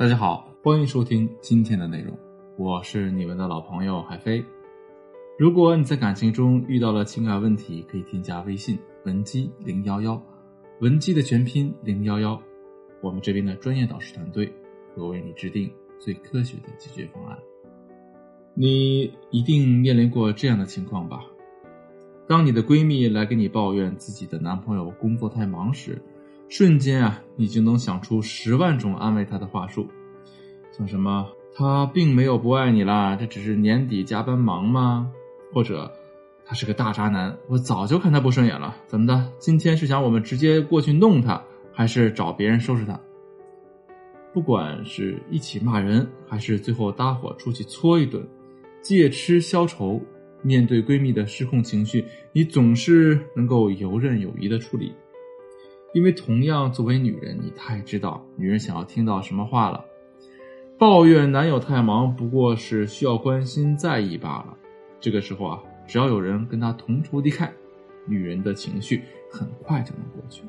大家好，欢迎收听今天的内容，我是你们的老朋友海飞。如果你在感情中遇到了情感问题，可以添加微信文姬零幺幺，文姬的全拼零幺幺，我们这边的专业导师团队会为你制定最科学的解决方案。你一定面临过这样的情况吧？当你的闺蜜来跟你抱怨自己的男朋友工作太忙时，瞬间啊，你就能想出十万种安慰她的话术，像什么“他并没有不爱你啦，这只是年底加班忙吗？”或者“他是个大渣男，我早就看他不顺眼了，怎么的？今天是想我们直接过去弄他，还是找别人收拾他？”不管是一起骂人，还是最后搭伙出去搓一顿，借吃消愁，面对闺蜜的失控情绪，你总是能够游刃有余的处理。因为同样作为女人，你太知道女人想要听到什么话了。抱怨男友太忙，不过是需要关心在意罢了。这个时候啊，只要有人跟她同仇敌忾，女人的情绪很快就能过去。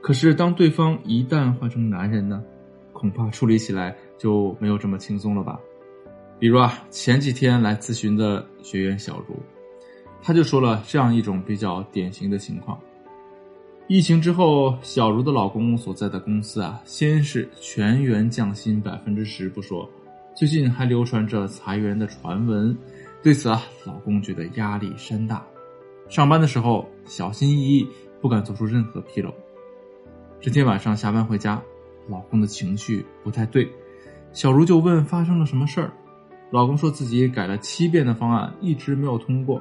可是当对方一旦换成男人呢，恐怕处理起来就没有这么轻松了吧？比如啊，前几天来咨询的学员小茹，她就说了这样一种比较典型的情况。疫情之后，小茹的老公所在的公司啊，先是全员降薪百分之十不说，最近还流传着裁员的传闻。对此啊，老公觉得压力山大，上班的时候小心翼翼，不敢做出任何纰漏。这天晚上下班回家，老公的情绪不太对，小茹就问发生了什么事儿。老公说自己改了七遍的方案，一直没有通过，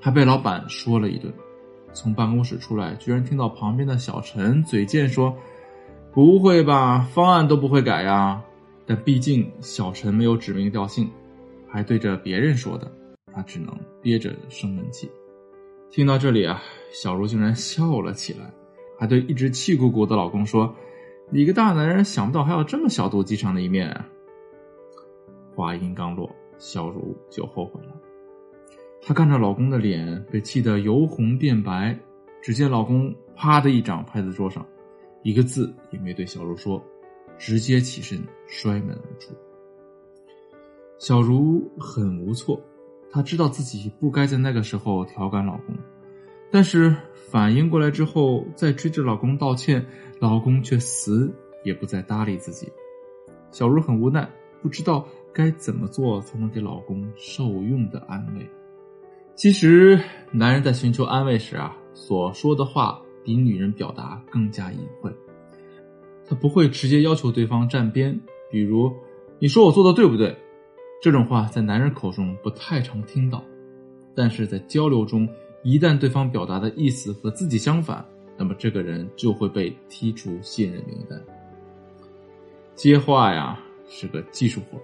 还被老板说了一顿。从办公室出来，居然听到旁边的小陈嘴贱说：“不会吧，方案都不会改呀？”但毕竟小陈没有指名道姓，还对着别人说的，他只能憋着生闷气。听到这里啊，小茹竟然笑了起来，还对一直气鼓鼓的老公说：“你个大男人，想不到还有这么小肚鸡肠的一面。”！”话音刚落，小茹就后悔了。她看着老公的脸被气得由红变白，只见老公啪的一掌拍在桌上，一个字也没对小茹说，直接起身摔门而出。小茹很无措，她知道自己不该在那个时候调侃老公，但是反应过来之后再追着老公道歉，老公却死也不再搭理自己。小茹很无奈，不知道该怎么做才能给老公受用的安慰。其实，男人在寻求安慰时啊，所说的话比女人表达更加隐晦。他不会直接要求对方站边，比如“你说我做的对不对”，这种话在男人口中不太常听到。但是在交流中，一旦对方表达的意思和自己相反，那么这个人就会被踢出信任名单。接话呀是个技术活，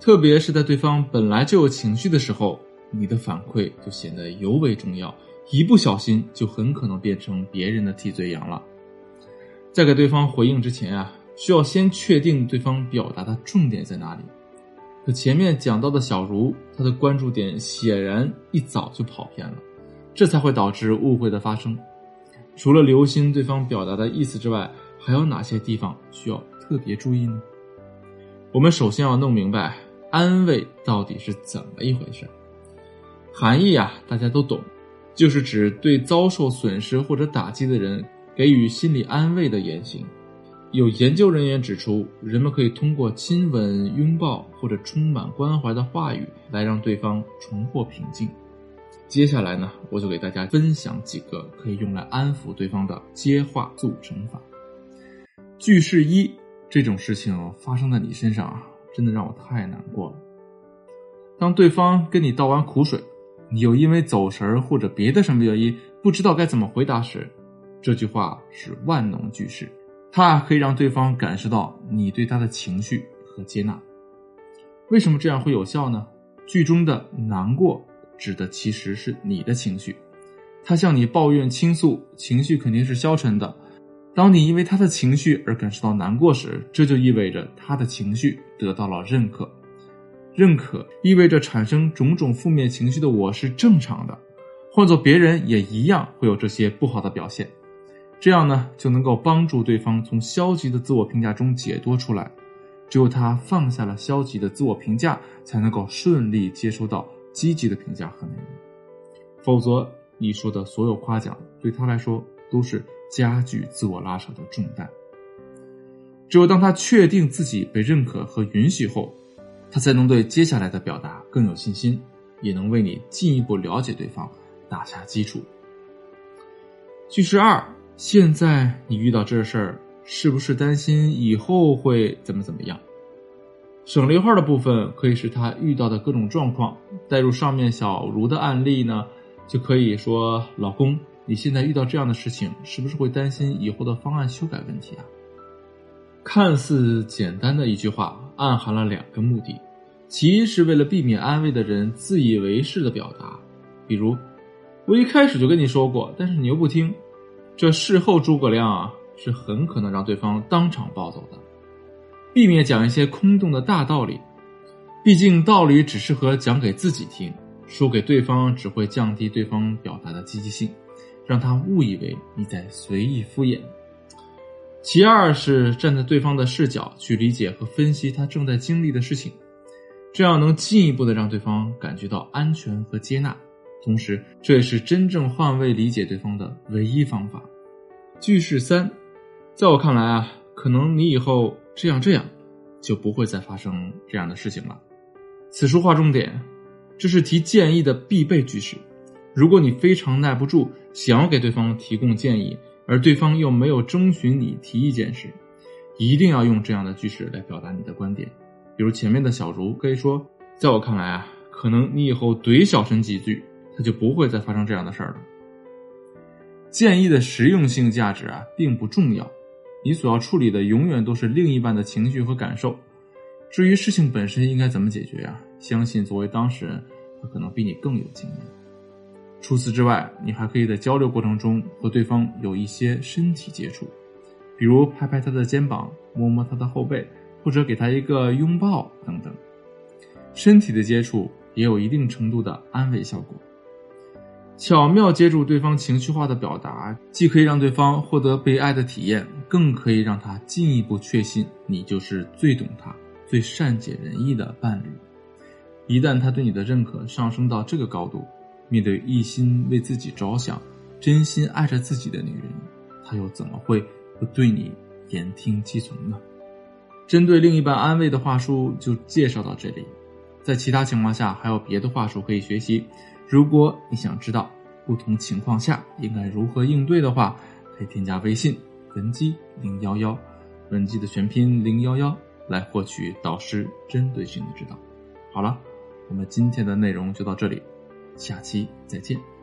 特别是在对方本来就有情绪的时候。你的反馈就显得尤为重要，一不小心就很可能变成别人的替罪羊了。在给对方回应之前啊，需要先确定对方表达的重点在哪里。可前面讲到的小茹，她的关注点显然一早就跑偏了，这才会导致误会的发生。除了留心对方表达的意思之外，还有哪些地方需要特别注意呢？我们首先要弄明白安慰到底是怎么一回事。含义啊，大家都懂，就是指对遭受损失或者打击的人给予心理安慰的言行。有研究人员指出，人们可以通过亲吻、拥抱或者充满关怀的话语来让对方重获平静。接下来呢，我就给大家分享几个可以用来安抚对方的接话速成法。句式一：这种事情发生在你身上啊，真的让我太难过了。当对方跟你倒完苦水。你又因为走神儿或者别的什么原因不知道该怎么回答时，这句话是万能句式，它可以让对方感受到你对他的情绪和接纳。为什么这样会有效呢？句中的难过指的其实是你的情绪，他向你抱怨倾诉，情绪肯定是消沉的。当你因为他的情绪而感受到难过时，这就意味着他的情绪得到了认可。认可意味着产生种种负面情绪的我是正常的，换做别人也一样会有这些不好的表现，这样呢就能够帮助对方从消极的自我评价中解脱出来。只有他放下了消极的自我评价，才能够顺利接收到积极的评价和内容。否则，你说的所有夸奖对他来说都是加剧自我拉扯的重担。只有当他确定自己被认可和允许后，他才能对接下来的表达更有信心，也能为你进一步了解对方打下基础。句式二：现在你遇到这事儿，是不是担心以后会怎么怎么样？省略号的部分可以是他遇到的各种状况，带入上面小茹的案例呢，就可以说：老公，你现在遇到这样的事情，是不是会担心以后的方案修改问题啊？看似简单的一句话，暗含了两个目的：其一是为了避免安慰的人自以为是的表达，比如我一开始就跟你说过，但是你又不听，这事后诸葛亮啊，是很可能让对方当场暴走的。避免讲一些空洞的大道理，毕竟道理只适合讲给自己听，说给对方只会降低对方表达的积极性，让他误以为你在随意敷衍。其二是站在对方的视角去理解和分析他正在经历的事情，这样能进一步的让对方感觉到安全和接纳，同时这也是真正换位理解对方的唯一方法。句式三，在我看来啊，可能你以后这样这样，就不会再发生这样的事情了。此处划重点，这是提建议的必备句式。如果你非常耐不住，想要给对方提供建议。而对方又没有征询你提意见时，一定要用这样的句式来表达你的观点。比如前面的小茹可以说：“在我看来啊，可能你以后怼小陈几句，他就不会再发生这样的事儿了。”建议的实用性价值啊，并不重要，你所要处理的永远都是另一半的情绪和感受。至于事情本身应该怎么解决呀？相信作为当事人，他可能比你更有经验。除此之外，你还可以在交流过程中和对方有一些身体接触，比如拍拍他的肩膀、摸摸他的后背，或者给他一个拥抱等等。身体的接触也有一定程度的安慰效果。巧妙接住对方情绪化的表达，既可以让对方获得被爱的体验，更可以让他进一步确信你就是最懂他、最善解人意的伴侣。一旦他对你的认可上升到这个高度，面对一心为自己着想、真心爱着自己的女人，他又怎么会不对你言听计从呢？针对另一半安慰的话术就介绍到这里，在其他情况下还有别的话术可以学习。如果你想知道不同情况下应该如何应对的话，可以添加微信文姬零幺幺，文姬的全拼零幺幺，来获取导师针对性的指导。好了，我们今天的内容就到这里。下期再见。